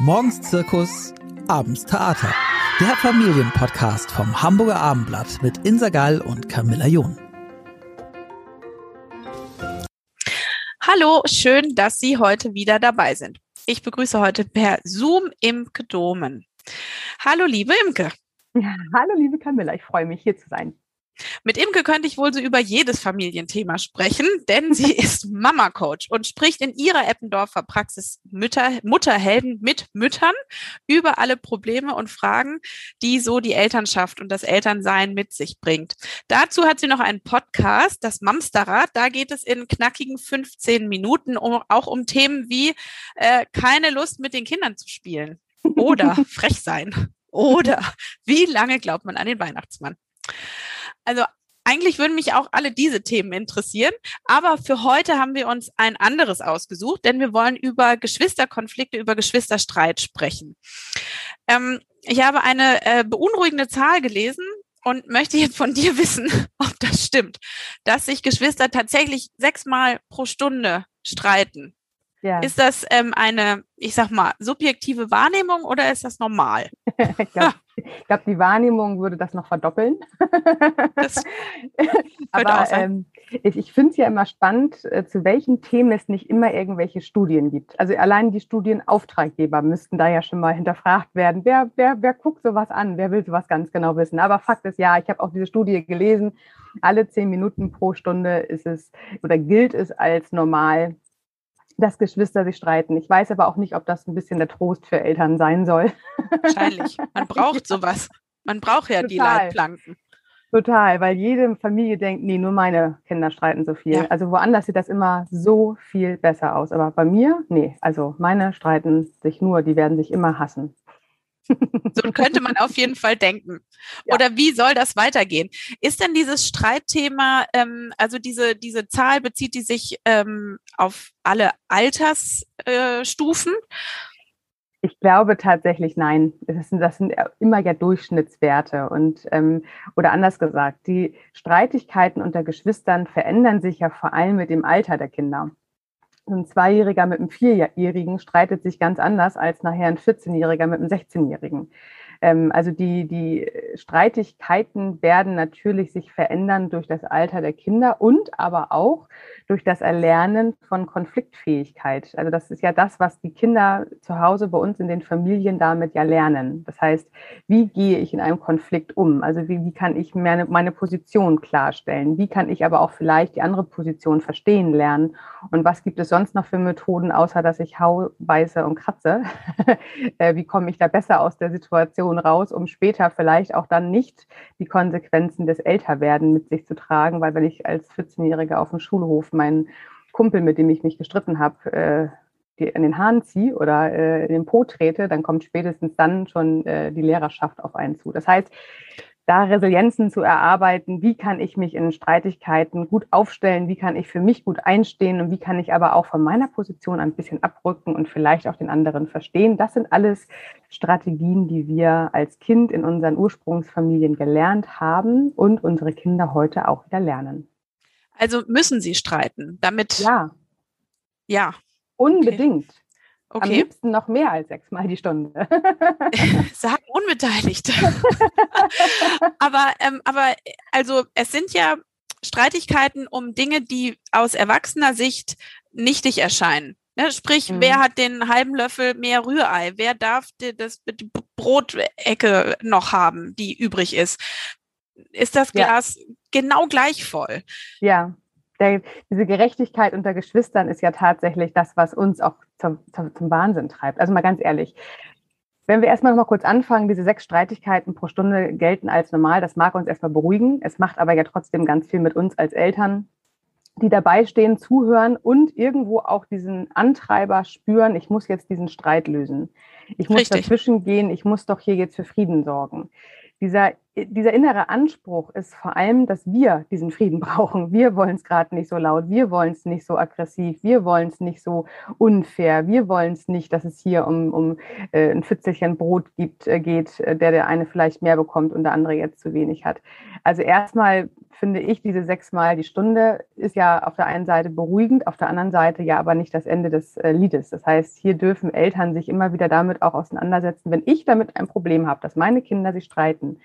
Morgens Zirkus, abends Theater. Der Familienpodcast vom Hamburger Abendblatt mit Insa Gall und Camilla John. Hallo, schön, dass Sie heute wieder dabei sind. Ich begrüße heute per Zoom Imke Domen. Hallo, liebe Imke. Ja, hallo, liebe Camilla. Ich freue mich, hier zu sein. Mit Imke könnte ich wohl so über jedes Familienthema sprechen, denn sie ist Mama-Coach und spricht in ihrer Eppendorfer Praxis Mütter, Mutterhelden mit Müttern über alle Probleme und Fragen, die so die Elternschaft und das Elternsein mit sich bringt. Dazu hat sie noch einen Podcast, das Mamsterrad. Da geht es in knackigen 15 Minuten um, auch um Themen wie äh, keine Lust mit den Kindern zu spielen oder frech sein oder wie lange glaubt man an den Weihnachtsmann. Also eigentlich würden mich auch alle diese Themen interessieren, aber für heute haben wir uns ein anderes ausgesucht, denn wir wollen über Geschwisterkonflikte, über Geschwisterstreit sprechen. Ähm, ich habe eine äh, beunruhigende Zahl gelesen und möchte jetzt von dir wissen, ob das stimmt, dass sich Geschwister tatsächlich sechsmal pro Stunde streiten. Ja. Ist das ähm, eine, ich sag mal, subjektive Wahrnehmung oder ist das normal? ich glaube, glaub, die Wahrnehmung würde das noch verdoppeln. Das Aber ähm, ich, ich finde es ja immer spannend, äh, zu welchen Themen es nicht immer irgendwelche Studien gibt. Also allein die Studienauftraggeber müssten da ja schon mal hinterfragt werden. Wer, wer, wer guckt sowas an? Wer will sowas ganz genau wissen? Aber Fakt ist ja, ich habe auch diese Studie gelesen. Alle zehn Minuten pro Stunde ist es oder gilt es als normal, dass Geschwister sich streiten. Ich weiß aber auch nicht, ob das ein bisschen der Trost für Eltern sein soll. Wahrscheinlich. Man braucht sowas. Man braucht ja Total. die Leitplanken. Total, weil jede Familie denkt, nee, nur meine Kinder streiten so viel. Ja. Also woanders sieht das immer so viel besser aus. Aber bei mir, nee, also meine streiten sich nur, die werden sich immer hassen. So könnte man auf jeden Fall denken. Ja. Oder wie soll das weitergehen? Ist denn dieses Streitthema, ähm, also diese, diese Zahl, bezieht die sich ähm, auf alle Altersstufen? Äh, ich glaube tatsächlich nein. Das sind, das sind immer ja Durchschnittswerte. Und ähm, oder anders gesagt, die Streitigkeiten unter Geschwistern verändern sich ja vor allem mit dem Alter der Kinder ein Zweijähriger mit einem Vierjährigen streitet sich ganz anders als nachher ein 14-Jähriger mit einem 16-Jährigen. Ähm, also die, die Streitigkeiten werden natürlich sich verändern durch das Alter der Kinder und aber auch durch das Erlernen von Konfliktfähigkeit. Also das ist ja das, was die Kinder zu Hause bei uns in den Familien damit ja lernen. Das heißt, wie gehe ich in einem Konflikt um? Also wie, wie kann ich meine, meine Position klarstellen? Wie kann ich aber auch vielleicht die andere Position verstehen lernen? Und was gibt es sonst noch für Methoden, außer dass ich hau, beiße und kratze? Äh, wie komme ich da besser aus der Situation raus, um später vielleicht auch dann nicht die Konsequenzen des Älterwerden mit sich zu tragen? Weil wenn ich als 14-Jähriger auf dem Schulhof meinen Kumpel, mit dem ich mich gestritten habe, äh, in den Hahn ziehe oder äh, in den Po trete, dann kommt spätestens dann schon äh, die Lehrerschaft auf einen zu. Das heißt, da Resilienzen zu erarbeiten, wie kann ich mich in Streitigkeiten gut aufstellen, wie kann ich für mich gut einstehen und wie kann ich aber auch von meiner Position ein bisschen abrücken und vielleicht auch den anderen verstehen. Das sind alles Strategien, die wir als Kind in unseren Ursprungsfamilien gelernt haben und unsere Kinder heute auch wieder lernen. Also müssen sie streiten, damit. Ja. Ja. Unbedingt. Okay. Am liebsten noch mehr als sechsmal die Stunde. Sagen Unbeteiligte. aber, ähm, aber also es sind ja Streitigkeiten um Dinge, die aus erwachsener Sicht nichtig erscheinen. Ne? Sprich, mhm. wer hat den halben Löffel mehr Rührei? Wer darf die, das, die Brotecke noch haben, die übrig ist? Ist das Glas ja genau gleich voll. Ja, der, diese Gerechtigkeit unter Geschwistern ist ja tatsächlich das, was uns auch zum, zum, zum Wahnsinn treibt. Also mal ganz ehrlich, wenn wir erstmal noch mal kurz anfangen, diese sechs Streitigkeiten pro Stunde gelten als normal, das mag uns erstmal beruhigen. Es macht aber ja trotzdem ganz viel mit uns als Eltern, die dabei stehen, zuhören und irgendwo auch diesen Antreiber spüren, ich muss jetzt diesen Streit lösen. Ich muss Richtig. dazwischen gehen, ich muss doch hier jetzt für Frieden sorgen. Dieser dieser innere Anspruch ist vor allem, dass wir diesen Frieden brauchen. Wir wollen es gerade nicht so laut, wir wollen es nicht so aggressiv, wir wollen es nicht so unfair, wir wollen es nicht, dass es hier um, um äh, ein Pfützelchen Brot gibt, äh, geht, äh, der der eine vielleicht mehr bekommt und der andere jetzt zu wenig hat. Also erstmal finde ich, diese sechsmal die Stunde ist ja auf der einen Seite beruhigend, auf der anderen Seite ja aber nicht das Ende des äh, Liedes. Das heißt, hier dürfen Eltern sich immer wieder damit auch auseinandersetzen, wenn ich damit ein Problem habe, dass meine Kinder sich streiten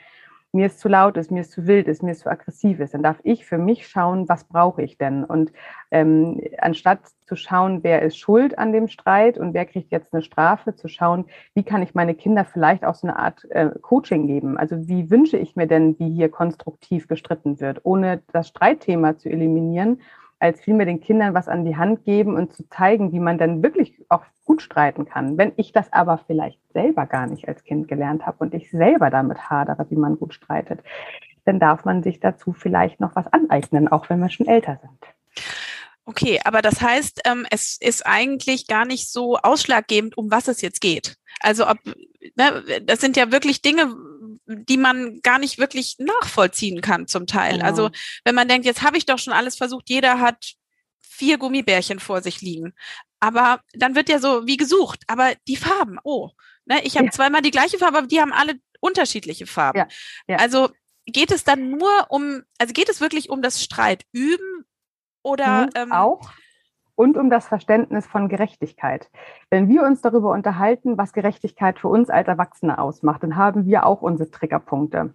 mir ist zu laut ist, mir ist zu wild ist, mir ist zu aggressiv ist, dann darf ich für mich schauen, was brauche ich denn? Und ähm, anstatt zu schauen, wer ist schuld an dem Streit und wer kriegt jetzt eine Strafe, zu schauen, wie kann ich meine Kinder vielleicht auch so eine Art äh, Coaching geben? Also wie wünsche ich mir denn, wie hier konstruktiv gestritten wird, ohne das Streitthema zu eliminieren als vielmehr den Kindern was an die Hand geben und zu zeigen, wie man dann wirklich auch gut streiten kann. Wenn ich das aber vielleicht selber gar nicht als Kind gelernt habe und ich selber damit hadere, wie man gut streitet, dann darf man sich dazu vielleicht noch was aneignen, auch wenn wir schon älter sind. Okay, aber das heißt, ähm, es ist eigentlich gar nicht so ausschlaggebend, um was es jetzt geht. Also ob, ne, das sind ja wirklich Dinge, die man gar nicht wirklich nachvollziehen kann zum Teil. Genau. Also wenn man denkt, jetzt habe ich doch schon alles versucht, jeder hat vier Gummibärchen vor sich liegen. Aber dann wird ja so wie gesucht, aber die Farben, oh, ne, ich habe ja. zweimal die gleiche Farbe, aber die haben alle unterschiedliche Farben. Ja. Ja. Also geht es dann nur um, also geht es wirklich um das Streit üben oder mhm, ähm, auch? und um das Verständnis von Gerechtigkeit. Wenn wir uns darüber unterhalten, was Gerechtigkeit für uns als Erwachsene ausmacht, dann haben wir auch unsere Triggerpunkte.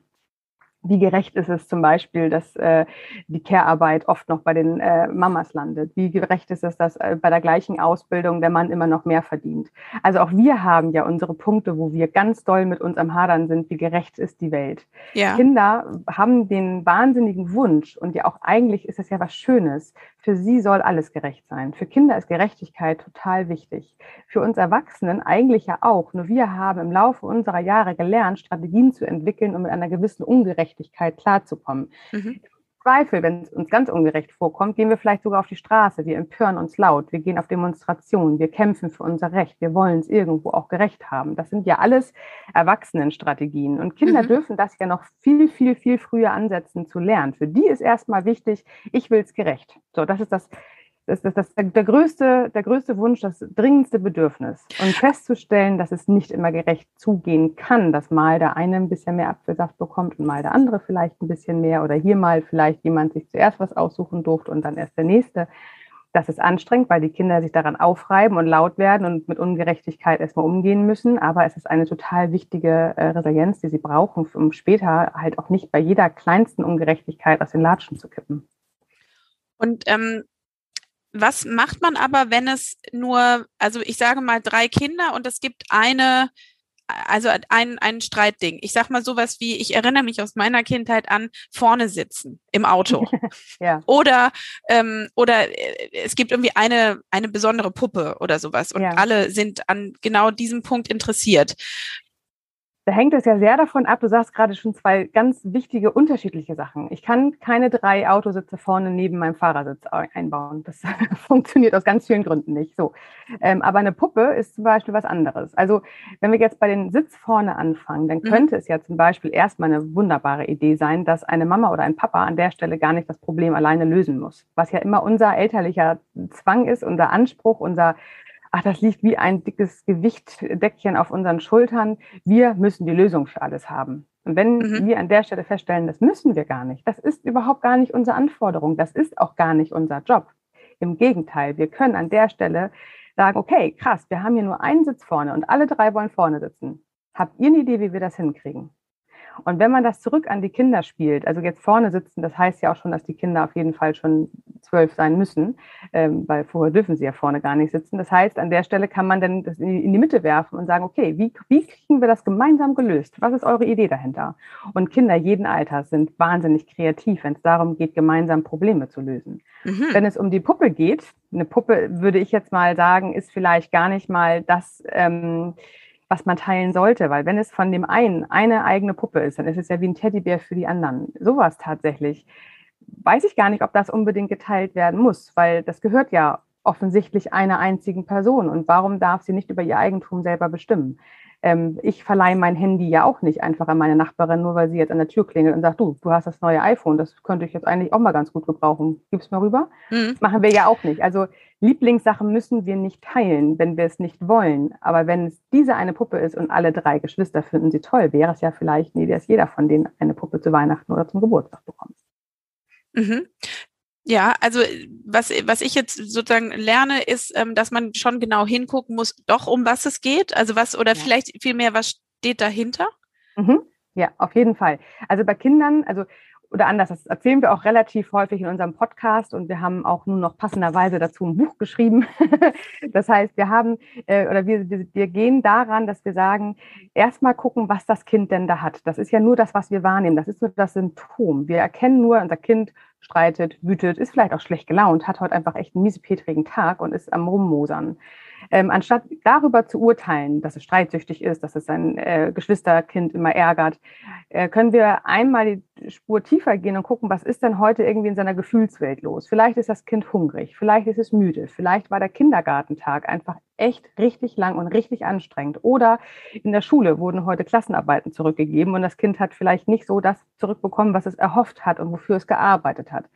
Wie gerecht ist es zum Beispiel, dass äh, die Care-Arbeit oft noch bei den äh, Mamas landet? Wie gerecht ist es, dass äh, bei der gleichen Ausbildung der Mann immer noch mehr verdient? Also auch wir haben ja unsere Punkte, wo wir ganz doll mit uns am Hadern sind, wie gerecht ist die Welt. Ja. Kinder haben den wahnsinnigen Wunsch und ja auch eigentlich ist es ja was Schönes. Für sie soll alles gerecht sein. Für Kinder ist Gerechtigkeit total wichtig. Für uns Erwachsenen eigentlich ja auch. Nur wir haben im Laufe unserer Jahre gelernt, Strategien zu entwickeln, um mit einer gewissen Ungerechtigkeit klarzukommen. Mhm. Zweifel, wenn es uns ganz ungerecht vorkommt, gehen wir vielleicht sogar auf die Straße, wir empören uns laut, wir gehen auf Demonstrationen, wir kämpfen für unser Recht, wir wollen es irgendwo auch gerecht haben. Das sind ja alles Erwachsenenstrategien. Und Kinder mhm. dürfen das ja noch viel, viel, viel früher ansetzen zu lernen. Für die ist erstmal wichtig, ich will es gerecht. So, das ist das das ist das, der, größte, der größte Wunsch, das dringendste Bedürfnis. Und festzustellen, dass es nicht immer gerecht zugehen kann, dass mal der eine ein bisschen mehr Apfelsaft bekommt und mal der andere vielleicht ein bisschen mehr oder hier mal vielleicht jemand sich zuerst was aussuchen durfte und dann erst der nächste. Das ist anstrengend, weil die Kinder sich daran aufreiben und laut werden und mit Ungerechtigkeit erstmal umgehen müssen. Aber es ist eine total wichtige äh, Resilienz, die sie brauchen, um später halt auch nicht bei jeder kleinsten Ungerechtigkeit aus den Latschen zu kippen. Und ähm, was macht man aber, wenn es nur, also ich sage mal drei Kinder und es gibt eine, also ein, ein Streitding. Ich sag mal sowas wie, ich erinnere mich aus meiner Kindheit an vorne sitzen im Auto. ja. Oder, ähm, oder äh, es gibt irgendwie eine, eine besondere Puppe oder sowas und ja. alle sind an genau diesem Punkt interessiert. Da hängt es ja sehr davon ab, du sagst gerade schon zwei ganz wichtige unterschiedliche Sachen. Ich kann keine drei Autositze vorne neben meinem Fahrersitz einbauen. Das funktioniert aus ganz vielen Gründen nicht. So. Ähm, aber eine Puppe ist zum Beispiel was anderes. Also wenn wir jetzt bei den Sitz vorne anfangen, dann mhm. könnte mhm. es ja zum Beispiel erstmal eine wunderbare Idee sein, dass eine Mama oder ein Papa an der Stelle gar nicht das Problem alleine lösen muss. Was ja immer unser elterlicher Zwang ist, unser Anspruch, unser ach, das liegt wie ein dickes Gewichtdeckchen auf unseren Schultern. Wir müssen die Lösung für alles haben. Und wenn mhm. wir an der Stelle feststellen, das müssen wir gar nicht, das ist überhaupt gar nicht unsere Anforderung, das ist auch gar nicht unser Job. Im Gegenteil, wir können an der Stelle sagen, okay, krass, wir haben hier nur einen Sitz vorne und alle drei wollen vorne sitzen. Habt ihr eine Idee, wie wir das hinkriegen? Und wenn man das zurück an die Kinder spielt, also jetzt vorne sitzen, das heißt ja auch schon, dass die Kinder auf jeden Fall schon zwölf sein müssen, ähm, weil vorher dürfen sie ja vorne gar nicht sitzen. Das heißt, an der Stelle kann man dann das in die Mitte werfen und sagen, okay, wie, wie kriegen wir das gemeinsam gelöst? Was ist eure Idee dahinter? Und Kinder jeden Alters sind wahnsinnig kreativ, wenn es darum geht, gemeinsam Probleme zu lösen. Mhm. Wenn es um die Puppe geht, eine Puppe, würde ich jetzt mal sagen, ist vielleicht gar nicht mal das, ähm, was man teilen sollte, weil wenn es von dem einen eine eigene Puppe ist, dann ist es ja wie ein Teddybär für die anderen. Sowas tatsächlich. Weiß ich gar nicht, ob das unbedingt geteilt werden muss, weil das gehört ja offensichtlich einer einzigen Person. Und warum darf sie nicht über ihr Eigentum selber bestimmen? Ähm, ich verleihe mein Handy ja auch nicht einfach an meine Nachbarin, nur weil sie jetzt an der Tür klingelt und sagt, du, du hast das neue iPhone, das könnte ich jetzt eigentlich auch mal ganz gut gebrauchen. Gib's mal rüber. Mhm. Das machen wir ja auch nicht. Also Lieblingssachen müssen wir nicht teilen, wenn wir es nicht wollen. Aber wenn es diese eine Puppe ist und alle drei Geschwister finden sie toll, wäre es ja vielleicht nie, dass jeder von denen eine Puppe zu Weihnachten oder zum Geburtstag bekommt. Mhm. Ja, also was, was ich jetzt sozusagen lerne, ist, ähm, dass man schon genau hingucken muss, doch um was es geht. Also was, oder ja. vielleicht vielmehr, was steht dahinter? Mhm. Ja, auf jeden Fall. Also bei Kindern, also oder anders, das erzählen wir auch relativ häufig in unserem Podcast und wir haben auch nun noch passenderweise dazu ein Buch geschrieben. das heißt, wir haben äh, oder wir, wir, wir gehen daran, dass wir sagen, erstmal gucken, was das Kind denn da hat. Das ist ja nur das, was wir wahrnehmen. Das ist nur das Symptom. Wir erkennen nur, unser Kind streitet, wütet, ist vielleicht auch schlecht gelaunt, hat heute einfach echt einen miesepetrigen Tag und ist am Rummosern. Ähm, anstatt darüber zu urteilen, dass es streitsüchtig ist, dass es sein äh, Geschwisterkind immer ärgert, äh, können wir einmal die Spur tiefer gehen und gucken, was ist denn heute irgendwie in seiner Gefühlswelt los? Vielleicht ist das Kind hungrig, vielleicht ist es müde, vielleicht war der Kindergartentag einfach echt richtig lang und richtig anstrengend. Oder in der Schule wurden heute Klassenarbeiten zurückgegeben und das Kind hat vielleicht nicht so das zurückbekommen, was es erhofft hat und wofür es gearbeitet hat.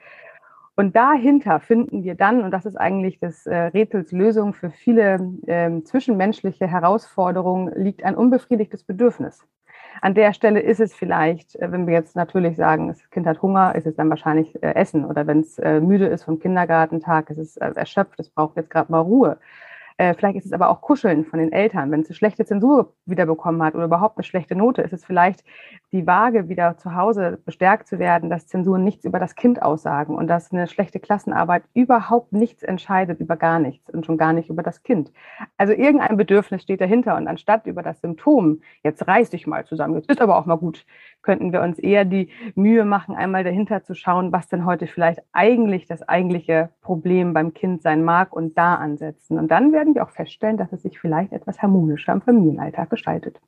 Und dahinter finden wir dann, und das ist eigentlich das äh, Rätsels Lösung für viele äh, zwischenmenschliche Herausforderungen, liegt ein unbefriedigtes Bedürfnis. An der Stelle ist es vielleicht, äh, wenn wir jetzt natürlich sagen, das Kind hat Hunger, ist es dann wahrscheinlich äh, Essen. Oder wenn es äh, müde ist vom Kindergartentag, ist es äh, erschöpft, es braucht jetzt gerade mal Ruhe. Vielleicht ist es aber auch Kuscheln von den Eltern. Wenn es eine schlechte Zensur wiederbekommen hat oder überhaupt eine schlechte Note, ist es vielleicht die Waage, wieder zu Hause bestärkt zu werden, dass Zensuren nichts über das Kind aussagen und dass eine schlechte Klassenarbeit überhaupt nichts entscheidet über gar nichts und schon gar nicht über das Kind. Also irgendein Bedürfnis steht dahinter und anstatt über das Symptom, jetzt reiß dich mal zusammen, jetzt ist aber auch mal gut, könnten wir uns eher die Mühe machen, einmal dahinter zu schauen, was denn heute vielleicht eigentlich das eigentliche Problem beim Kind sein mag und da ansetzen. Und dann werden wir auch feststellen, dass es sich vielleicht etwas harmonischer im Familienalltag gestaltet.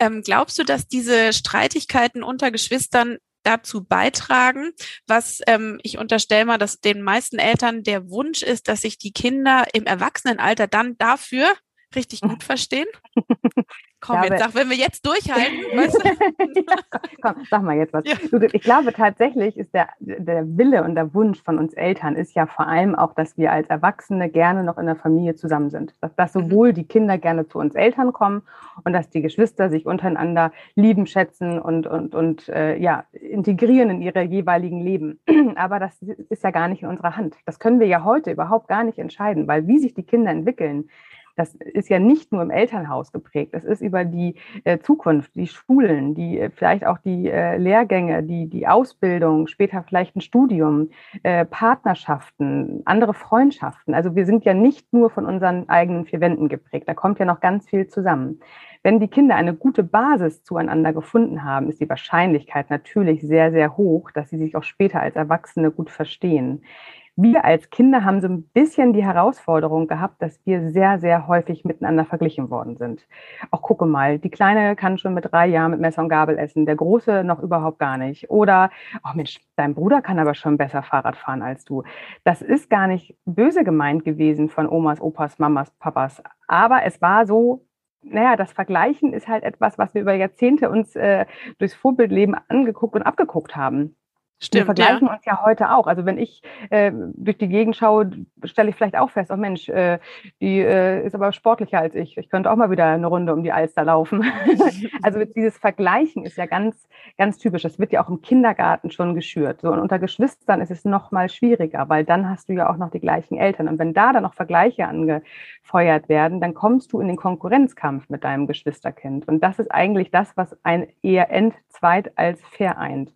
Ähm, glaubst du, dass diese Streitigkeiten unter Geschwistern dazu beitragen, was ähm, ich unterstelle mal, dass den meisten Eltern der Wunsch ist, dass sich die Kinder im Erwachsenenalter dann dafür richtig gut verstehen? Komm, glaube, jetzt sag, wenn wir jetzt durchhalten. Weißt du? ja, komm, sag mal jetzt was. Ja. Ich glaube tatsächlich ist der, der Wille und der Wunsch von uns Eltern ist ja vor allem auch, dass wir als Erwachsene gerne noch in der Familie zusammen sind. Dass, dass mhm. sowohl die Kinder gerne zu uns Eltern kommen und dass die Geschwister sich untereinander lieben, schätzen und, und, und äh, ja, integrieren in ihre jeweiligen Leben. Aber das ist ja gar nicht in unserer Hand. Das können wir ja heute überhaupt gar nicht entscheiden, weil wie sich die Kinder entwickeln, das ist ja nicht nur im Elternhaus geprägt. Das ist über die äh, Zukunft, die Schulen, die äh, vielleicht auch die äh, Lehrgänge, die, die Ausbildung, später vielleicht ein Studium, äh, Partnerschaften, andere Freundschaften. Also wir sind ja nicht nur von unseren eigenen vier Wänden geprägt. Da kommt ja noch ganz viel zusammen. Wenn die Kinder eine gute Basis zueinander gefunden haben, ist die Wahrscheinlichkeit natürlich sehr, sehr hoch, dass sie sich auch später als Erwachsene gut verstehen wir als Kinder haben so ein bisschen die Herausforderung gehabt, dass wir sehr, sehr häufig miteinander verglichen worden sind. Auch gucke mal, die Kleine kann schon mit drei Jahren mit Messer und Gabel essen, der Große noch überhaupt gar nicht. Oder, oh Mensch, dein Bruder kann aber schon besser Fahrrad fahren als du. Das ist gar nicht böse gemeint gewesen von Omas, Opas, Mamas, Papas. Aber es war so, naja, das Vergleichen ist halt etwas, was wir über Jahrzehnte uns äh, durchs Vorbildleben angeguckt und abgeguckt haben. Stimmt, wir vergleichen ja. uns ja heute auch. Also wenn ich äh, durch die Gegend schaue, stelle ich vielleicht auch fest, oh Mensch, äh, die äh, ist aber sportlicher als ich. Ich könnte auch mal wieder eine Runde um die Alster laufen. also dieses Vergleichen ist ja ganz, ganz typisch. Das wird ja auch im Kindergarten schon geschürt. So, und unter Geschwistern ist es noch mal schwieriger, weil dann hast du ja auch noch die gleichen Eltern. Und wenn da dann noch Vergleiche angefeuert werden, dann kommst du in den Konkurrenzkampf mit deinem Geschwisterkind. Und das ist eigentlich das, was ein eher entzweit als vereint.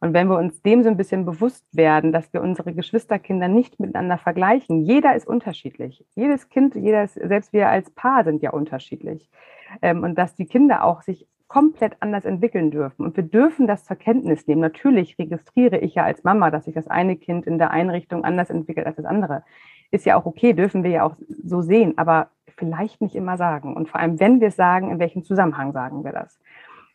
Und wenn wir uns dem so ein bisschen bewusst werden, dass wir unsere Geschwisterkinder nicht miteinander vergleichen, jeder ist unterschiedlich. Jedes Kind, jeder ist, selbst wir als Paar sind ja unterschiedlich. Ähm, und dass die Kinder auch sich komplett anders entwickeln dürfen. Und wir dürfen das zur Kenntnis nehmen. Natürlich registriere ich ja als Mama, dass sich das eine Kind in der Einrichtung anders entwickelt als das andere. Ist ja auch okay, dürfen wir ja auch so sehen, aber vielleicht nicht immer sagen. Und vor allem, wenn wir es sagen, in welchem Zusammenhang sagen wir das?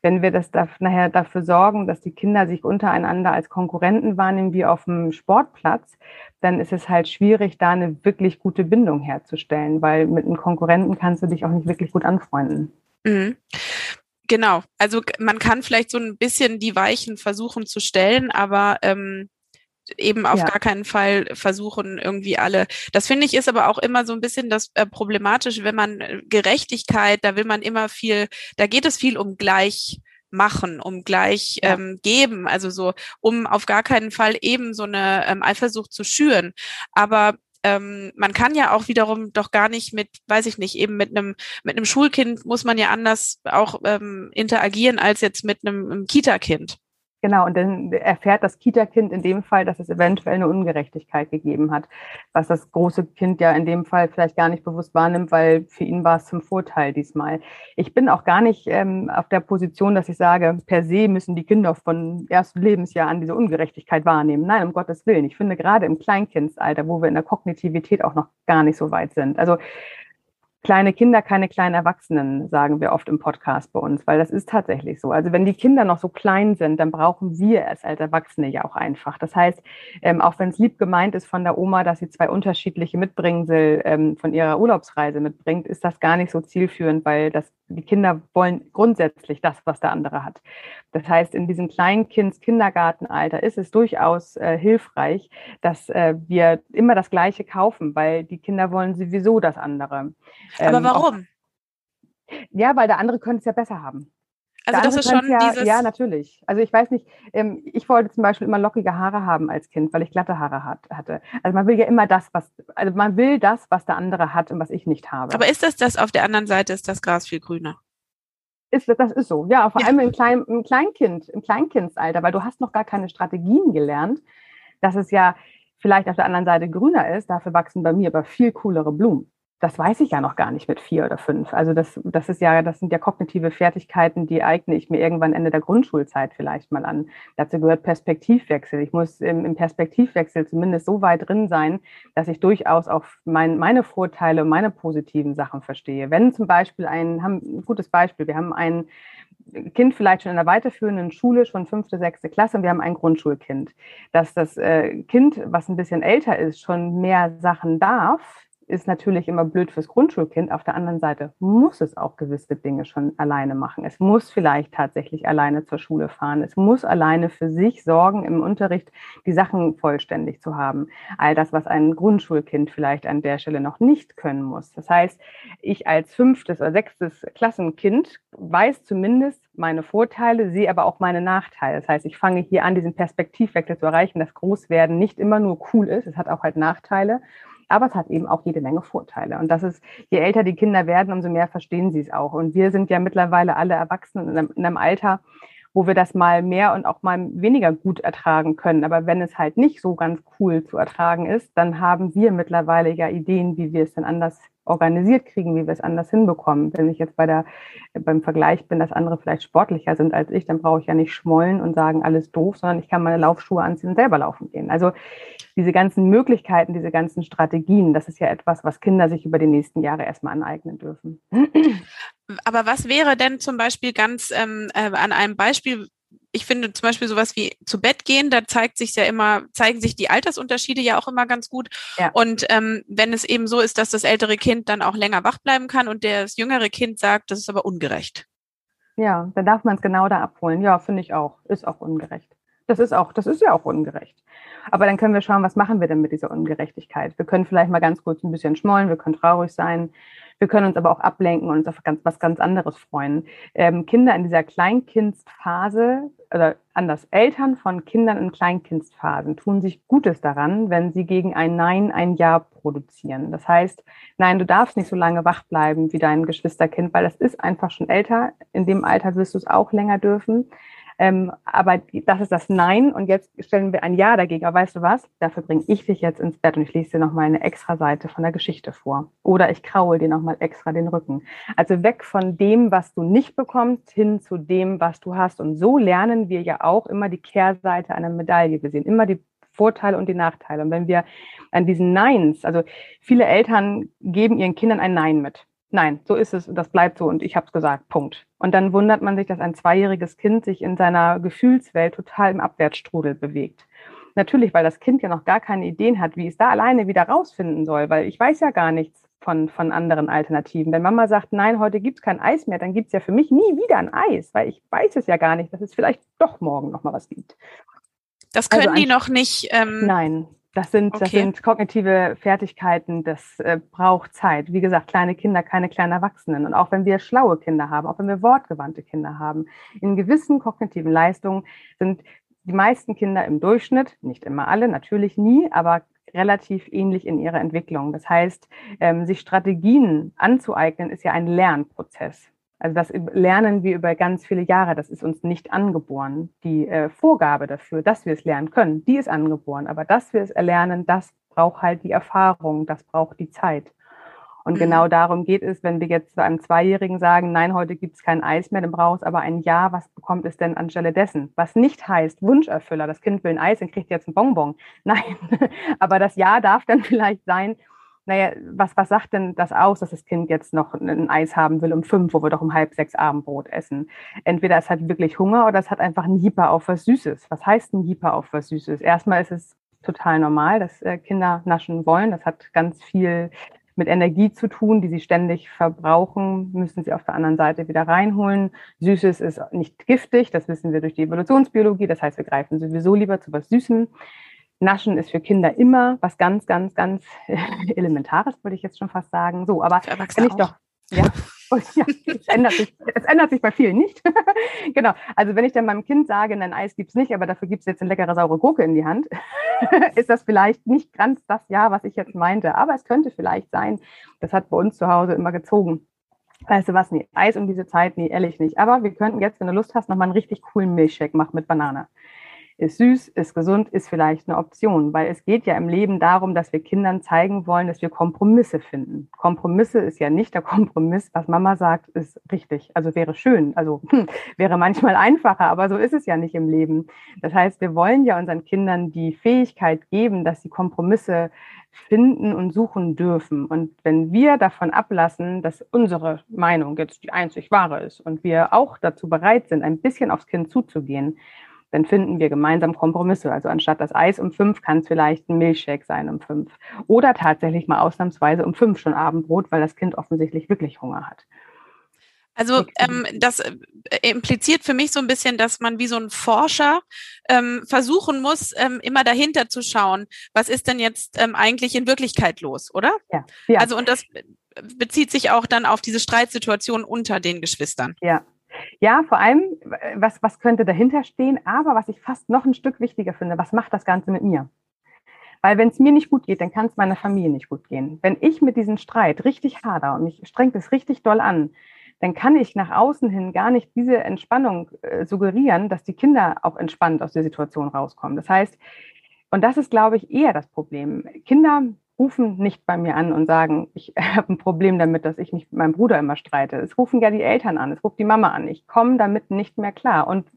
Wenn wir das da, nachher dafür sorgen, dass die Kinder sich untereinander als Konkurrenten wahrnehmen wie auf dem Sportplatz, dann ist es halt schwierig, da eine wirklich gute Bindung herzustellen, weil mit einem Konkurrenten kannst du dich auch nicht wirklich gut anfreunden. Mhm. Genau, also man kann vielleicht so ein bisschen die Weichen versuchen zu stellen, aber ähm, eben auf ja. gar keinen Fall versuchen, irgendwie alle. Das finde ich ist aber auch immer so ein bisschen das äh, Problematische, wenn man äh, Gerechtigkeit, da will man immer viel, da geht es viel um gleich machen, um gleich ja. ähm, geben, also so, um auf gar keinen Fall eben so eine ähm, Eifersucht zu schüren. Aber ähm, man kann ja auch wiederum doch gar nicht mit, weiß ich nicht, eben mit einem mit einem Schulkind muss man ja anders auch ähm, interagieren als jetzt mit einem, einem Kita-Kind. Genau, und dann erfährt das Kita-Kind in dem Fall, dass es eventuell eine Ungerechtigkeit gegeben hat, was das große Kind ja in dem Fall vielleicht gar nicht bewusst wahrnimmt, weil für ihn war es zum Vorteil diesmal. Ich bin auch gar nicht ähm, auf der Position, dass ich sage, per se müssen die Kinder von ersten Lebensjahr an diese Ungerechtigkeit wahrnehmen. Nein, um Gottes Willen. Ich finde gerade im Kleinkindsalter, wo wir in der Kognitivität auch noch gar nicht so weit sind. Also kleine Kinder, keine kleinen Erwachsenen, sagen wir oft im Podcast bei uns, weil das ist tatsächlich so. Also wenn die Kinder noch so klein sind, dann brauchen wir es als Erwachsene ja auch einfach. Das heißt, ähm, auch wenn es lieb gemeint ist von der Oma, dass sie zwei unterschiedliche Mitbringsel ähm, von ihrer Urlaubsreise mitbringt, ist das gar nicht so zielführend, weil das die Kinder wollen grundsätzlich das, was der andere hat. Das heißt, in diesem Kleinkinds-Kindergartenalter ist es durchaus äh, hilfreich, dass äh, wir immer das Gleiche kaufen, weil die Kinder wollen sowieso das andere. Aber ähm, warum? Auch, ja, weil der andere könnte es ja besser haben. Also das ist schon ja, dieses... Ja, natürlich. Also ich weiß nicht, ähm, ich wollte zum Beispiel immer lockige Haare haben als Kind, weil ich glatte Haare hat, hatte. Also man will ja immer das, was, also man will das, was der andere hat und was ich nicht habe. Aber ist das das, auf der anderen Seite ist das Gras viel grüner? Ist, das ist so, ja, vor ja. allem im, Klein, im Kleinkind, im Kleinkindsalter, weil du hast noch gar keine Strategien gelernt, dass es ja vielleicht auf der anderen Seite grüner ist, dafür wachsen bei mir aber viel coolere Blumen das weiß ich ja noch gar nicht mit vier oder fünf. Also das, das ist ja, das sind ja kognitive Fertigkeiten, die eigne ich mir irgendwann Ende der Grundschulzeit vielleicht mal an. Dazu gehört Perspektivwechsel. Ich muss im, Perspektivwechsel zumindest so weit drin sein, dass ich durchaus auch mein, meine Vorteile und meine positiven Sachen verstehe. Wenn zum Beispiel ein, haben, ein gutes Beispiel, wir haben ein Kind vielleicht schon in der weiterführenden Schule, schon fünfte, sechste Klasse, und wir haben ein Grundschulkind. Dass das äh, Kind, was ein bisschen älter ist, schon mehr Sachen darf, ist natürlich immer blöd fürs Grundschulkind. Auf der anderen Seite muss es auch gewisse Dinge schon alleine machen. Es muss vielleicht tatsächlich alleine zur Schule fahren. Es muss alleine für sich sorgen, im Unterricht die Sachen vollständig zu haben. All das, was ein Grundschulkind vielleicht an der Stelle noch nicht können muss. Das heißt, ich als fünftes oder sechstes Klassenkind weiß zumindest meine Vorteile, sehe aber auch meine Nachteile. Das heißt, ich fange hier an, diesen Perspektivwechsel zu erreichen, dass Großwerden nicht immer nur cool ist. Es hat auch halt Nachteile aber es hat eben auch jede Menge Vorteile. Und das ist, je älter die Kinder werden, umso mehr verstehen sie es auch. Und wir sind ja mittlerweile alle Erwachsene in einem, in einem Alter, wo wir das mal mehr und auch mal weniger gut ertragen können. Aber wenn es halt nicht so ganz cool zu ertragen ist, dann haben wir mittlerweile ja Ideen, wie wir es dann anders organisiert kriegen, wie wir es anders hinbekommen. Wenn ich jetzt bei der, beim Vergleich bin, dass andere vielleicht sportlicher sind als ich, dann brauche ich ja nicht schmollen und sagen, alles doof, sondern ich kann meine Laufschuhe anziehen und selber laufen gehen. Also diese ganzen Möglichkeiten, diese ganzen Strategien, das ist ja etwas, was Kinder sich über die nächsten Jahre erstmal aneignen dürfen. Aber was wäre denn zum Beispiel ganz ähm, äh, an einem Beispiel, ich finde zum Beispiel sowas wie zu Bett gehen, da zeigt sich ja immer, zeigen sich die Altersunterschiede ja auch immer ganz gut. Ja. Und ähm, wenn es eben so ist, dass das ältere Kind dann auch länger wach bleiben kann und das jüngere Kind sagt, das ist aber ungerecht. Ja, dann darf man es genau da abholen. Ja, finde ich auch. Ist auch ungerecht. Das ist auch, das ist ja auch ungerecht. Aber dann können wir schauen, was machen wir denn mit dieser Ungerechtigkeit? Wir können vielleicht mal ganz kurz ein bisschen schmollen, wir können traurig sein, wir können uns aber auch ablenken und uns auf ganz, was ganz anderes freuen. Ähm, Kinder in dieser Kleinkindsphase oder anders, Eltern von Kindern in Kleinkindsphasen tun sich Gutes daran, wenn sie gegen ein Nein ein Ja produzieren. Das heißt, nein, du darfst nicht so lange wach bleiben wie dein Geschwisterkind, weil das ist einfach schon älter. In dem Alter wirst du es auch länger dürfen. Ähm, aber das ist das Nein und jetzt stellen wir ein Ja dagegen. Aber weißt du was? Dafür bringe ich dich jetzt ins Bett und ich lese dir nochmal eine extra Seite von der Geschichte vor. Oder ich kraul dir nochmal extra den Rücken. Also weg von dem, was du nicht bekommst, hin zu dem, was du hast. Und so lernen wir ja auch immer die Kehrseite einer Medaille. Wir sehen immer die Vorteile und die Nachteile. Und wenn wir an diesen Neins, also viele Eltern geben ihren Kindern ein Nein mit nein, so ist es, das bleibt so und ich habe es gesagt, Punkt. Und dann wundert man sich, dass ein zweijähriges Kind sich in seiner Gefühlswelt total im Abwärtsstrudel bewegt. Natürlich, weil das Kind ja noch gar keine Ideen hat, wie es da alleine wieder rausfinden soll, weil ich weiß ja gar nichts von, von anderen Alternativen. Wenn Mama sagt, nein, heute gibt es kein Eis mehr, dann gibt es ja für mich nie wieder ein Eis, weil ich weiß es ja gar nicht, dass es vielleicht doch morgen noch mal was gibt. Das können also die noch nicht. Ähm, nein, das sind, okay. das sind kognitive Fertigkeiten, das äh, braucht Zeit. Wie gesagt, kleine Kinder, keine kleinen Erwachsenen. Und auch wenn wir schlaue Kinder haben, auch wenn wir wortgewandte Kinder haben, in gewissen kognitiven Leistungen sind die meisten Kinder im Durchschnitt, nicht immer alle, natürlich nie, aber relativ ähnlich in ihrer Entwicklung. Das heißt, ähm, sich Strategien anzueignen, ist ja ein Lernprozess. Also das lernen wir über ganz viele Jahre. Das ist uns nicht angeboren. Die äh, Vorgabe dafür, dass wir es lernen können, die ist angeboren. Aber dass wir es erlernen, das braucht halt die Erfahrung, das braucht die Zeit. Und mhm. genau darum geht es, wenn wir jetzt zu einem Zweijährigen sagen, nein, heute gibt es kein Eis mehr, dann braucht es aber ein Ja, was bekommt es denn anstelle dessen? Was nicht heißt Wunscherfüller, das Kind will ein Eis, dann kriegt jetzt ein Bonbon. Nein, aber das Ja darf dann vielleicht sein, naja, was, was sagt denn das aus, dass das Kind jetzt noch ein Eis haben will um fünf, wo wir doch um halb sechs Abendbrot essen? Entweder es hat wirklich Hunger oder es hat einfach ein Hieper auf was Süßes. Was heißt ein Hieper auf was Süßes? Erstmal ist es total normal, dass äh, Kinder naschen wollen. Das hat ganz viel mit Energie zu tun, die sie ständig verbrauchen, müssen sie auf der anderen Seite wieder reinholen. Süßes ist nicht giftig, das wissen wir durch die Evolutionsbiologie. Das heißt, wir greifen sowieso lieber zu was Süßem. Naschen ist für Kinder immer was ganz, ganz, ganz Elementares, würde ich jetzt schon fast sagen. So, aber wenn ich doch, ja, ja, es, ändert sich, es ändert sich bei vielen nicht. genau. Also wenn ich dann meinem Kind sage, ein Eis gibt es nicht, aber dafür gibt es jetzt eine leckere saure Gurke in die Hand, ist das vielleicht nicht ganz das Ja, was ich jetzt meinte. Aber es könnte vielleicht sein, das hat bei uns zu Hause immer gezogen. Weißt du was, nee, Eis um diese Zeit, nee, ehrlich nicht. Aber wir könnten jetzt, wenn du Lust hast, nochmal einen richtig coolen Milchshake machen mit Banane ist süß, ist gesund, ist vielleicht eine Option, weil es geht ja im Leben darum, dass wir Kindern zeigen wollen, dass wir Kompromisse finden. Kompromisse ist ja nicht der Kompromiss, was Mama sagt, ist richtig. Also wäre schön, also hm, wäre manchmal einfacher, aber so ist es ja nicht im Leben. Das heißt, wir wollen ja unseren Kindern die Fähigkeit geben, dass sie Kompromisse finden und suchen dürfen. Und wenn wir davon ablassen, dass unsere Meinung jetzt die einzig wahre ist und wir auch dazu bereit sind, ein bisschen aufs Kind zuzugehen, dann finden wir gemeinsam Kompromisse. Also anstatt das Eis um fünf kann es vielleicht ein Milchshake sein um fünf. Oder tatsächlich mal ausnahmsweise um fünf schon Abendbrot, weil das Kind offensichtlich wirklich Hunger hat. Also ähm, das äh, impliziert für mich so ein bisschen, dass man wie so ein Forscher ähm, versuchen muss, ähm, immer dahinter zu schauen, was ist denn jetzt ähm, eigentlich in Wirklichkeit los, oder? Ja, ja. Also und das bezieht sich auch dann auf diese Streitsituation unter den Geschwistern. Ja, ja, vor allem, was, was könnte dahinter stehen? Aber was ich fast noch ein Stück wichtiger finde, was macht das Ganze mit mir? Weil wenn es mir nicht gut geht, dann kann es meiner Familie nicht gut gehen. Wenn ich mit diesem Streit richtig hader und mich strengt es richtig doll an, dann kann ich nach außen hin gar nicht diese Entspannung äh, suggerieren, dass die Kinder auch entspannt aus der Situation rauskommen. Das heißt, und das ist, glaube ich, eher das Problem. Kinder rufen nicht bei mir an und sagen, ich habe ein Problem damit, dass ich mich mit meinem Bruder immer streite. Es rufen ja die Eltern an, es ruft die Mama an. Ich komme damit nicht mehr klar. Und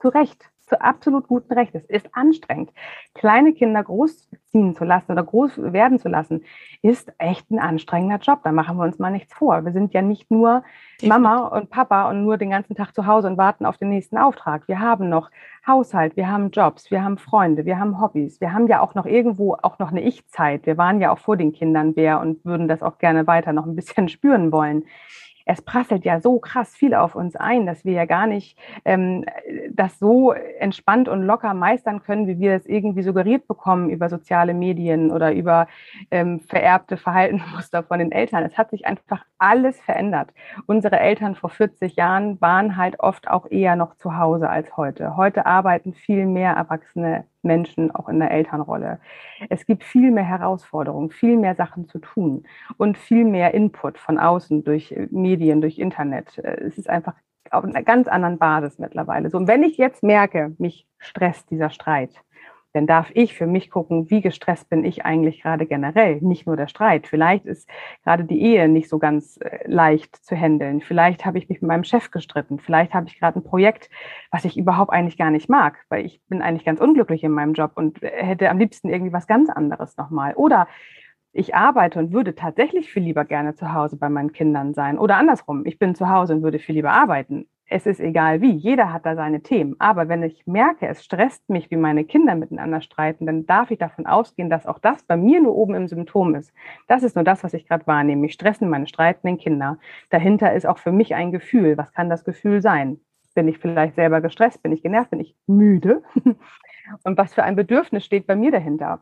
zu Recht, zu absolut gutem Recht. Es ist anstrengend. Kleine Kinder großziehen zu lassen oder groß werden zu lassen, ist echt ein anstrengender Job. Da machen wir uns mal nichts vor. Wir sind ja nicht nur Mama und Papa und nur den ganzen Tag zu Hause und warten auf den nächsten Auftrag. Wir haben noch Haushalt, wir haben Jobs, wir haben Freunde, wir haben Hobbys. Wir haben ja auch noch irgendwo auch noch eine Ich-Zeit. Wir waren ja auch vor den Kindern wer und würden das auch gerne weiter noch ein bisschen spüren wollen es prasselt ja so krass viel auf uns ein, dass wir ja gar nicht ähm, das so entspannt und locker meistern können, wie wir es irgendwie suggeriert bekommen über soziale Medien oder über ähm, vererbte Verhaltensmuster von den Eltern. Es hat sich einfach alles verändert. Unsere Eltern vor 40 Jahren waren halt oft auch eher noch zu Hause als heute. Heute arbeiten viel mehr Erwachsene Menschen auch in der Elternrolle. Es gibt viel mehr Herausforderungen, viel mehr Sachen zu tun und viel mehr Input von außen durch Medien, durch Internet. Es ist einfach auf einer ganz anderen Basis mittlerweile so. Und wenn ich jetzt merke, mich stresst dieser Streit, dann darf ich für mich gucken, wie gestresst bin ich eigentlich gerade generell, nicht nur der Streit. Vielleicht ist gerade die Ehe nicht so ganz äh, leicht zu handeln. Vielleicht habe ich mich mit meinem Chef gestritten. Vielleicht habe ich gerade ein Projekt, was ich überhaupt eigentlich gar nicht mag, weil ich bin eigentlich ganz unglücklich in meinem Job und hätte am liebsten irgendwie was ganz anderes nochmal. Oder ich arbeite und würde tatsächlich viel lieber gerne zu Hause bei meinen Kindern sein. Oder andersrum, ich bin zu Hause und würde viel lieber arbeiten. Es ist egal wie, jeder hat da seine Themen. Aber wenn ich merke, es stresst mich, wie meine Kinder miteinander streiten, dann darf ich davon ausgehen, dass auch das bei mir nur oben im Symptom ist. Das ist nur das, was ich gerade wahrnehme. Mich stressen meine streitenden Kinder. Dahinter ist auch für mich ein Gefühl. Was kann das Gefühl sein? Bin ich vielleicht selber gestresst? Bin ich genervt? Bin ich müde? Und was für ein Bedürfnis steht bei mir dahinter?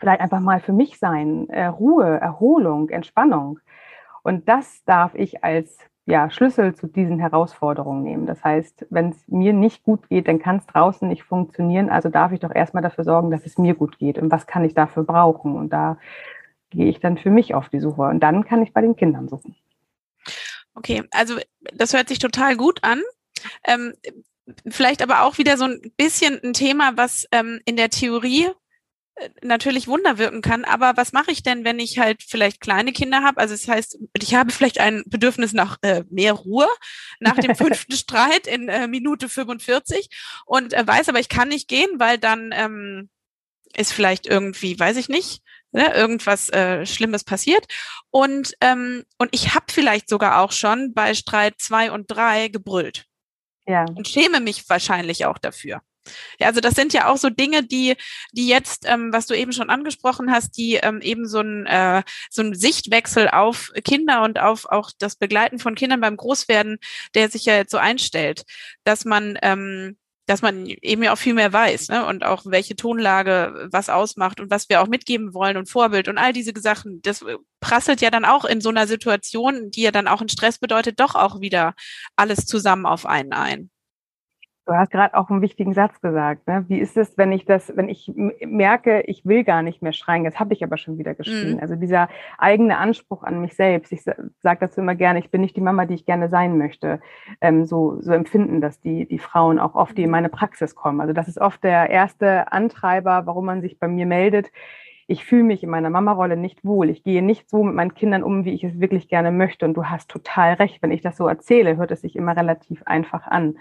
vielleicht einfach mal für mich sein, äh, Ruhe, Erholung, Entspannung. Und das darf ich als ja, Schlüssel zu diesen Herausforderungen nehmen. Das heißt, wenn es mir nicht gut geht, dann kann es draußen nicht funktionieren. Also darf ich doch erstmal dafür sorgen, dass es mir gut geht. Und was kann ich dafür brauchen? Und da gehe ich dann für mich auf die Suche. Und dann kann ich bei den Kindern suchen. Okay, also das hört sich total gut an. Ähm, vielleicht aber auch wieder so ein bisschen ein Thema, was ähm, in der Theorie natürlich Wunder wirken kann. Aber was mache ich denn, wenn ich halt vielleicht kleine Kinder habe? Also das heißt, ich habe vielleicht ein Bedürfnis nach äh, mehr Ruhe nach dem fünften Streit in äh, Minute 45 und äh, weiß aber, ich kann nicht gehen, weil dann ähm, ist vielleicht irgendwie, weiß ich nicht, ne, irgendwas äh, Schlimmes passiert. Und, ähm, und ich habe vielleicht sogar auch schon bei Streit zwei und drei gebrüllt. Ja. Und schäme mich wahrscheinlich auch dafür. Ja, also das sind ja auch so Dinge, die, die jetzt, ähm, was du eben schon angesprochen hast, die ähm, eben so ein, äh, so ein Sichtwechsel auf Kinder und auf auch das Begleiten von Kindern beim Großwerden, der sich ja jetzt so einstellt, dass man ähm, dass man eben ja auch viel mehr weiß ne? und auch welche Tonlage was ausmacht und was wir auch mitgeben wollen und Vorbild und all diese Sachen. Das prasselt ja dann auch in so einer Situation, die ja dann auch einen Stress bedeutet, doch auch wieder alles zusammen auf einen ein. Du hast gerade auch einen wichtigen Satz gesagt. Ne? Wie ist es, wenn ich das, wenn ich merke, ich will gar nicht mehr schreien, jetzt habe ich aber schon wieder geschrien. Mhm. Also dieser eigene Anspruch an mich selbst. Ich sage dazu immer gerne, ich bin nicht die Mama, die ich gerne sein möchte. Ähm, so, so empfinden das die, die Frauen auch oft, die in meine Praxis kommen. Also das ist oft der erste Antreiber, warum man sich bei mir meldet ich fühle mich in meiner Mama-Rolle nicht wohl. Ich gehe nicht so mit meinen Kindern um, wie ich es wirklich gerne möchte. Und du hast total recht. Wenn ich das so erzähle, hört es sich immer relativ einfach an.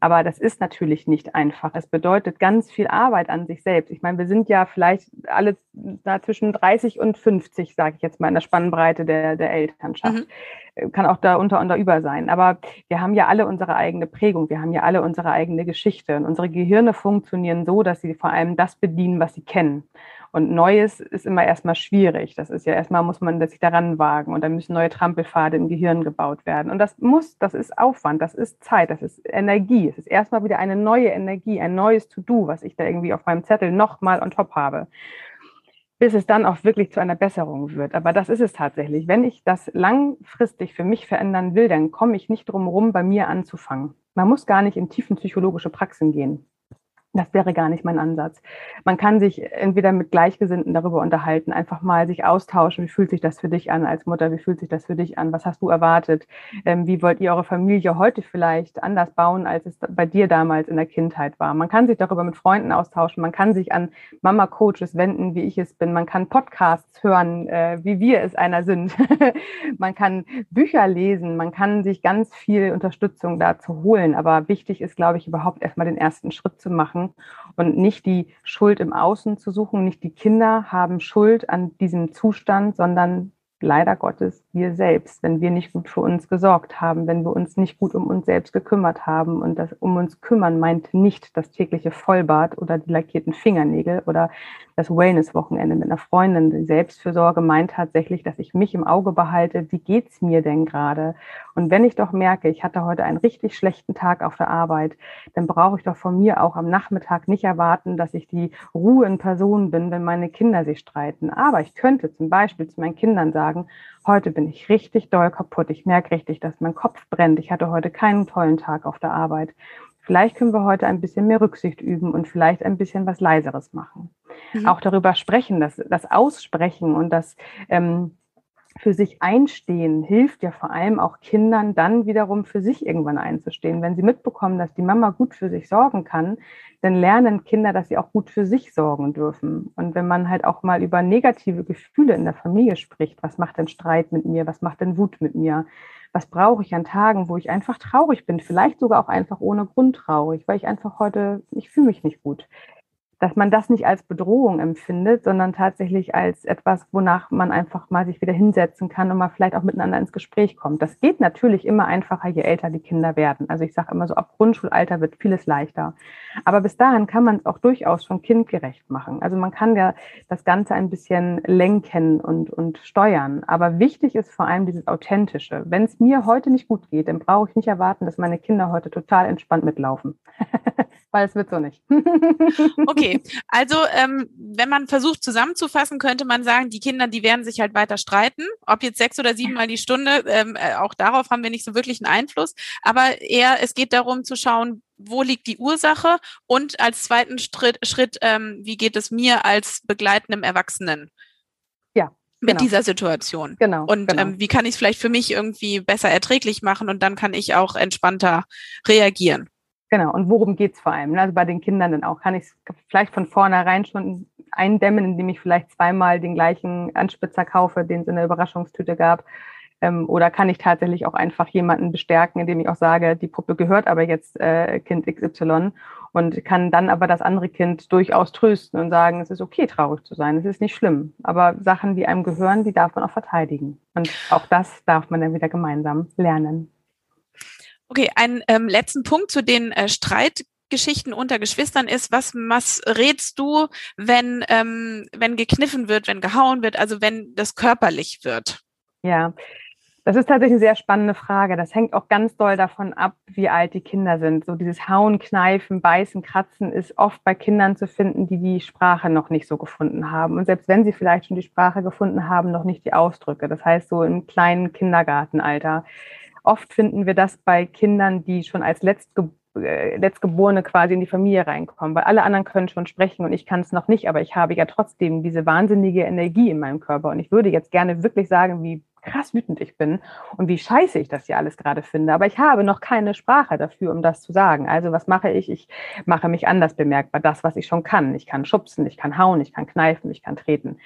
Aber das ist natürlich nicht einfach. Es bedeutet ganz viel Arbeit an sich selbst. Ich meine, wir sind ja vielleicht alle da zwischen 30 und 50, sage ich jetzt mal, in der Spannbreite der, der Elternschaft. Mhm. Kann auch da unter und da über sein. Aber wir haben ja alle unsere eigene Prägung. Wir haben ja alle unsere eigene Geschichte. Und unsere Gehirne funktionieren so, dass sie vor allem das bedienen, was sie kennen. Und Neues ist immer erstmal schwierig. Das ist ja erstmal muss man sich daran wagen und dann müssen neue Trampelpfade im Gehirn gebaut werden. Und das muss, das ist Aufwand, das ist Zeit, das ist Energie. Es ist erstmal wieder eine neue Energie, ein neues To-Do, was ich da irgendwie auf meinem Zettel nochmal on top habe bis es dann auch wirklich zu einer Besserung wird. Aber das ist es tatsächlich. Wenn ich das langfristig für mich verändern will, dann komme ich nicht drum herum, bei mir anzufangen. Man muss gar nicht in tiefen psychologische Praxen gehen. Das wäre gar nicht mein Ansatz. Man kann sich entweder mit Gleichgesinnten darüber unterhalten, einfach mal sich austauschen, wie fühlt sich das für dich an als Mutter, wie fühlt sich das für dich an, was hast du erwartet, ähm, wie wollt ihr eure Familie heute vielleicht anders bauen, als es bei dir damals in der Kindheit war. Man kann sich darüber mit Freunden austauschen, man kann sich an Mama-Coaches wenden, wie ich es bin, man kann Podcasts hören, äh, wie wir es einer sind, man kann Bücher lesen, man kann sich ganz viel Unterstützung dazu holen, aber wichtig ist, glaube ich, überhaupt erstmal den ersten Schritt zu machen und nicht die Schuld im Außen zu suchen. Nicht die Kinder haben Schuld an diesem Zustand, sondern leider Gottes wir selbst, wenn wir nicht gut für uns gesorgt haben, wenn wir uns nicht gut um uns selbst gekümmert haben. Und das um uns kümmern meint nicht das tägliche Vollbad oder die lackierten Fingernägel oder das Wellness-Wochenende mit einer Freundin. Die Selbstfürsorge meint tatsächlich, dass ich mich im Auge behalte, wie geht's mir denn gerade? Und wenn ich doch merke, ich hatte heute einen richtig schlechten Tag auf der Arbeit, dann brauche ich doch von mir auch am Nachmittag nicht erwarten, dass ich die Ruhe in Person bin, wenn meine Kinder sich streiten. Aber ich könnte zum Beispiel zu meinen Kindern sagen, heute bin ich richtig doll kaputt. Ich merke richtig, dass mein Kopf brennt. Ich hatte heute keinen tollen Tag auf der Arbeit. Vielleicht können wir heute ein bisschen mehr Rücksicht üben und vielleicht ein bisschen was Leiseres machen. Mhm. Auch darüber sprechen, das, das Aussprechen und das ähm, für sich einstehen hilft ja vor allem auch Kindern dann wiederum für sich irgendwann einzustehen. Wenn sie mitbekommen, dass die Mama gut für sich sorgen kann, dann lernen Kinder, dass sie auch gut für sich sorgen dürfen. Und wenn man halt auch mal über negative Gefühle in der Familie spricht, was macht denn Streit mit mir, was macht denn Wut mit mir, was brauche ich an Tagen, wo ich einfach traurig bin, vielleicht sogar auch einfach ohne Grund traurig, weil ich einfach heute, ich fühle mich nicht gut dass man das nicht als Bedrohung empfindet, sondern tatsächlich als etwas, wonach man einfach mal sich wieder hinsetzen kann und mal vielleicht auch miteinander ins Gespräch kommt. Das geht natürlich immer einfacher, je älter die Kinder werden. Also ich sage immer so, ab Grundschulalter wird vieles leichter. Aber bis dahin kann man es auch durchaus schon kindgerecht machen. Also man kann ja das Ganze ein bisschen lenken und, und steuern. Aber wichtig ist vor allem dieses Authentische. Wenn es mir heute nicht gut geht, dann brauche ich nicht erwarten, dass meine Kinder heute total entspannt mitlaufen. Weil es wird so nicht. okay, also ähm, wenn man versucht zusammenzufassen, könnte man sagen, die Kinder, die werden sich halt weiter streiten. Ob jetzt sechs oder sieben Mal die Stunde, ähm, äh, auch darauf haben wir nicht so wirklich einen Einfluss. Aber eher, es geht darum zu schauen, wo liegt die Ursache und als zweiten Schritt, Schritt ähm, wie geht es mir als begleitendem Erwachsenen? Ja. Mit genau. dieser Situation. Genau. Und genau. Ähm, wie kann ich es vielleicht für mich irgendwie besser erträglich machen und dann kann ich auch entspannter reagieren. Genau, und worum geht's vor allem? Also bei den Kindern dann auch. Kann ich es vielleicht von vornherein schon eindämmen, indem ich vielleicht zweimal den gleichen Anspitzer kaufe, den es in der Überraschungstüte gab? Ähm, oder kann ich tatsächlich auch einfach jemanden bestärken, indem ich auch sage, die Puppe gehört aber jetzt äh, Kind XY und kann dann aber das andere Kind durchaus trösten und sagen, es ist okay, traurig zu sein, es ist nicht schlimm. Aber Sachen, die einem gehören, die darf man auch verteidigen. Und auch das darf man dann wieder gemeinsam lernen. Okay, einen ähm, letzten Punkt zu den äh, Streitgeschichten unter Geschwistern ist, was, was rätst du, wenn, ähm, wenn gekniffen wird, wenn gehauen wird, also wenn das körperlich wird? Ja, das ist tatsächlich eine sehr spannende Frage. Das hängt auch ganz doll davon ab, wie alt die Kinder sind. So dieses Hauen, Kneifen, Beißen, Kratzen ist oft bei Kindern zu finden, die die Sprache noch nicht so gefunden haben. Und selbst wenn sie vielleicht schon die Sprache gefunden haben, noch nicht die Ausdrücke. Das heißt, so im kleinen Kindergartenalter. Oft finden wir das bei Kindern, die schon als Letztge äh, Letztgeborene quasi in die Familie reinkommen, weil alle anderen können schon sprechen und ich kann es noch nicht, aber ich habe ja trotzdem diese wahnsinnige Energie in meinem Körper und ich würde jetzt gerne wirklich sagen, wie krass wütend ich bin und wie scheiße ich das hier alles gerade finde. Aber ich habe noch keine Sprache dafür, um das zu sagen. Also was mache ich? Ich mache mich anders bemerkbar. Das, was ich schon kann. Ich kann schubsen, ich kann hauen, ich kann kneifen, ich kann treten.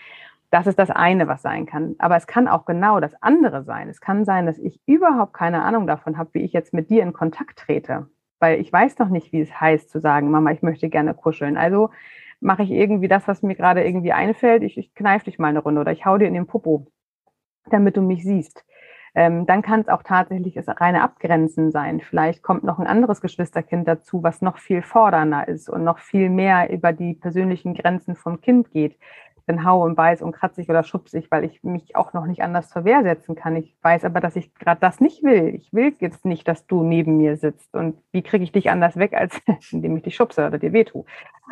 Das ist das eine, was sein kann. Aber es kann auch genau das andere sein. Es kann sein, dass ich überhaupt keine Ahnung davon habe, wie ich jetzt mit dir in Kontakt trete. Weil ich weiß noch nicht, wie es heißt zu sagen, Mama, ich möchte gerne kuscheln. Also mache ich irgendwie das, was mir gerade irgendwie einfällt. Ich, ich kneife dich mal eine Runde oder ich hau dir in den Popo damit du mich siehst. Ähm, dann kann es auch tatsächlich das reine Abgrenzen sein. Vielleicht kommt noch ein anderes Geschwisterkind dazu, was noch viel fordernder ist und noch viel mehr über die persönlichen Grenzen vom Kind geht bin hau und beiß und kratzig oder schubsig, weil ich mich auch noch nicht anders zur Wehr setzen kann. Ich weiß aber, dass ich gerade das nicht will. Ich will jetzt nicht, dass du neben mir sitzt. Und wie kriege ich dich anders weg, als indem ich dich schubse oder dir wehtue?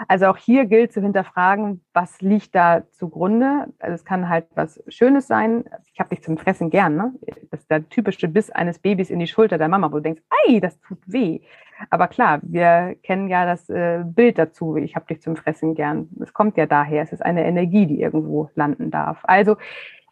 Also auch hier gilt zu hinterfragen, was liegt da zugrunde. Also es kann halt was Schönes sein. Ich habe dich zum Fressen gern. Ne? Das ist der typische Biss eines Babys in die Schulter der Mama, wo du denkst, ei, das tut weh. Aber klar, wir kennen ja das äh, Bild dazu, ich habe dich zum Fressen gern. Es kommt ja daher, es ist eine Energie, die irgendwo landen darf. Also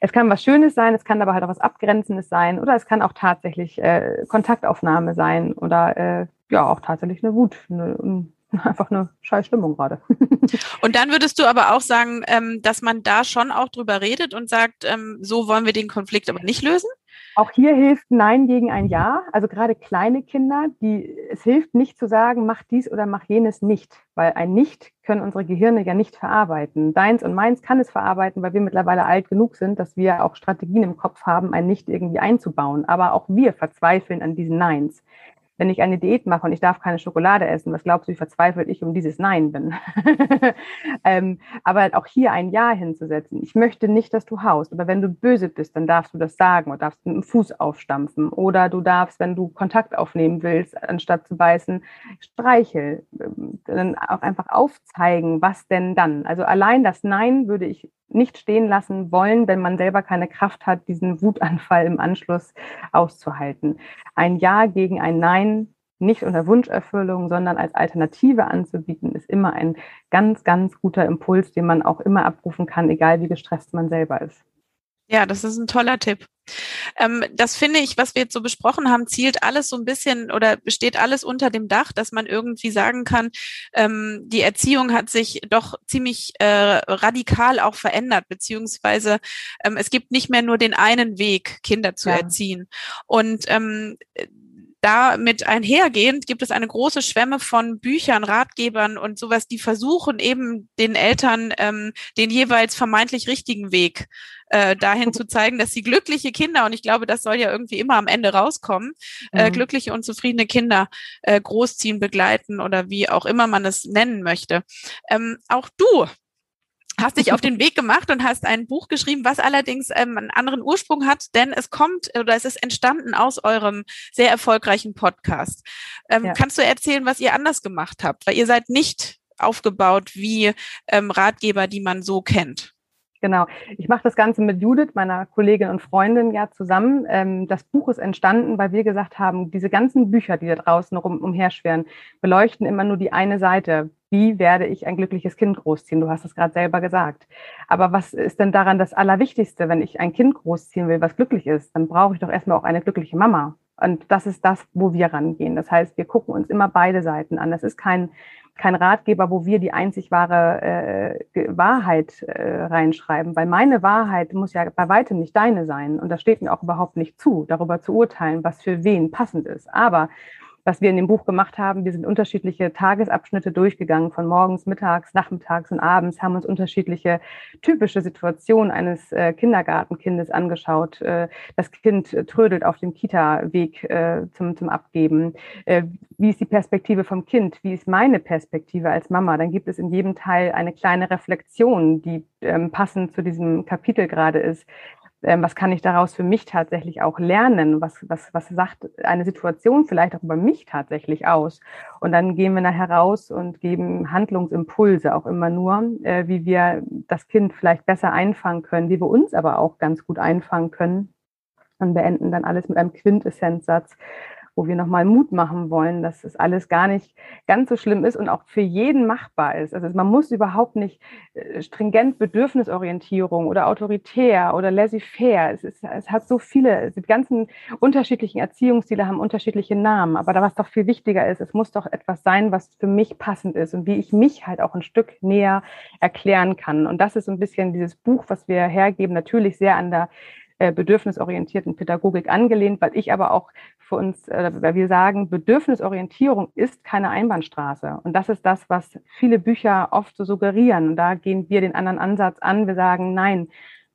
es kann was Schönes sein, es kann aber halt auch was Abgrenzendes sein oder es kann auch tatsächlich äh, Kontaktaufnahme sein oder äh, ja auch tatsächlich eine Wut, eine, einfach eine scheiß Stimmung gerade. und dann würdest du aber auch sagen, ähm, dass man da schon auch drüber redet und sagt, ähm, so wollen wir den Konflikt aber nicht lösen? Auch hier hilft Nein gegen ein Ja. Also gerade kleine Kinder, die, es hilft nicht zu sagen, mach dies oder mach jenes nicht, weil ein Nicht können unsere Gehirne ja nicht verarbeiten. Deins und meins kann es verarbeiten, weil wir mittlerweile alt genug sind, dass wir auch Strategien im Kopf haben, ein Nicht irgendwie einzubauen. Aber auch wir verzweifeln an diesen Neins wenn ich eine Diät mache und ich darf keine Schokolade essen, was glaubst du, wie verzweifelt ich um dieses Nein bin? ähm, aber halt auch hier ein Ja hinzusetzen. Ich möchte nicht, dass du haust, aber wenn du böse bist, dann darfst du das sagen oder darfst mit dem Fuß aufstampfen oder du darfst, wenn du Kontakt aufnehmen willst, anstatt zu beißen, streichel. Ähm, dann auch einfach aufzeigen, was denn dann. Also allein das Nein würde ich nicht stehen lassen wollen, wenn man selber keine Kraft hat, diesen Wutanfall im Anschluss auszuhalten. Ein Ja gegen ein Nein, nicht unter Wunscherfüllung, sondern als Alternative anzubieten, ist immer ein ganz, ganz guter Impuls, den man auch immer abrufen kann, egal wie gestresst man selber ist. Ja, das ist ein toller Tipp. Ähm, das finde ich, was wir jetzt so besprochen haben, zielt alles so ein bisschen oder besteht alles unter dem Dach, dass man irgendwie sagen kann, ähm, die Erziehung hat sich doch ziemlich äh, radikal auch verändert, beziehungsweise ähm, es gibt nicht mehr nur den einen Weg, Kinder zu ja. erziehen. Und ähm, damit einhergehend gibt es eine große Schwemme von Büchern, Ratgebern und sowas, die versuchen eben den Eltern ähm, den jeweils vermeintlich richtigen Weg äh, dahin zu zeigen, dass sie glückliche Kinder, und ich glaube, das soll ja irgendwie immer am Ende rauskommen, äh, mhm. glückliche und zufriedene Kinder äh, großziehen, begleiten oder wie auch immer man es nennen möchte. Ähm, auch du hast dich auf den Weg gemacht und hast ein Buch geschrieben, was allerdings ähm, einen anderen Ursprung hat, denn es kommt oder es ist entstanden aus eurem sehr erfolgreichen Podcast. Ähm, ja. Kannst du erzählen, was ihr anders gemacht habt? Weil ihr seid nicht aufgebaut wie ähm, Ratgeber, die man so kennt. Genau. Ich mache das Ganze mit Judith, meiner Kollegin und Freundin, ja zusammen. Ähm, das Buch ist entstanden, weil wir gesagt haben, diese ganzen Bücher, die da draußen rum, umherschweren, beleuchten immer nur die eine Seite. Wie werde ich ein glückliches Kind großziehen? Du hast es gerade selber gesagt. Aber was ist denn daran das Allerwichtigste, wenn ich ein Kind großziehen will, was glücklich ist? Dann brauche ich doch erstmal auch eine glückliche Mama. Und das ist das, wo wir rangehen. Das heißt, wir gucken uns immer beide Seiten an. Das ist kein kein Ratgeber, wo wir die einzig wahre äh, Wahrheit äh, reinschreiben, weil meine Wahrheit muss ja bei weitem nicht deine sein und das steht mir auch überhaupt nicht zu, darüber zu urteilen, was für wen passend ist. Aber was wir in dem Buch gemacht haben. Wir sind unterschiedliche Tagesabschnitte durchgegangen, von morgens, mittags, nachmittags und abends, haben uns unterschiedliche typische Situationen eines äh, Kindergartenkindes angeschaut. Äh, das Kind trödelt auf dem Kita-Weg äh, zum, zum Abgeben. Äh, wie ist die Perspektive vom Kind? Wie ist meine Perspektive als Mama? Dann gibt es in jedem Teil eine kleine Reflexion, die ähm, passend zu diesem Kapitel gerade ist ähm, was kann ich daraus für mich tatsächlich auch lernen? Was, was, was sagt eine Situation vielleicht auch über mich tatsächlich aus? Und dann gehen wir nachher raus und geben Handlungsimpulse auch immer nur, äh, wie wir das Kind vielleicht besser einfangen können, wie wir uns aber auch ganz gut einfangen können und beenden dann alles mit einem Quintessenzsatz wo wir nochmal Mut machen wollen, dass es alles gar nicht ganz so schlimm ist und auch für jeden machbar ist. Also man muss überhaupt nicht äh, stringent Bedürfnisorientierung oder autoritär oder laissez-faire. Es, es hat so viele, die ganzen unterschiedlichen Erziehungsstile haben unterschiedliche Namen. Aber da was doch viel wichtiger ist, es muss doch etwas sein, was für mich passend ist und wie ich mich halt auch ein Stück näher erklären kann. Und das ist so ein bisschen dieses Buch, was wir hergeben, natürlich sehr an der äh, bedürfnisorientierten Pädagogik angelehnt, weil ich aber auch für uns, äh, weil wir sagen, Bedürfnisorientierung ist keine Einbahnstraße. Und das ist das, was viele Bücher oft so suggerieren. Und da gehen wir den anderen Ansatz an. Wir sagen, nein,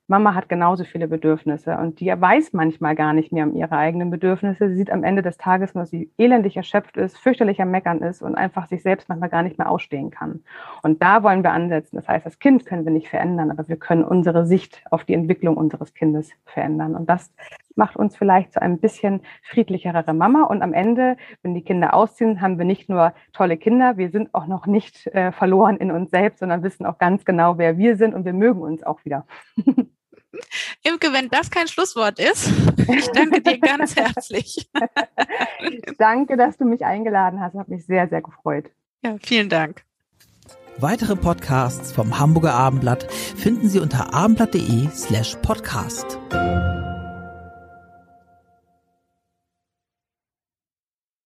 Mama hat genauso viele Bedürfnisse und die weiß manchmal gar nicht mehr um ihre eigenen Bedürfnisse. Sie sieht am Ende des Tages nur, dass sie elendig erschöpft ist, fürchterlich am Meckern ist und einfach sich selbst manchmal gar nicht mehr ausstehen kann. Und da wollen wir ansetzen. Das heißt, das Kind können wir nicht verändern, aber wir können unsere Sicht auf die Entwicklung unseres Kindes verändern. Und das macht uns vielleicht zu einem bisschen friedlicherere Mama. Und am Ende, wenn die Kinder ausziehen, haben wir nicht nur tolle Kinder, wir sind auch noch nicht äh, verloren in uns selbst, sondern wissen auch ganz genau, wer wir sind und wir mögen uns auch wieder. Imke, wenn das kein Schlusswort ist, ich danke dir ganz herzlich. danke, dass du mich eingeladen hast. Hat mich sehr, sehr gefreut. Ja, vielen Dank. Weitere Podcasts vom Hamburger Abendblatt finden Sie unter abendblatt.de slash podcast.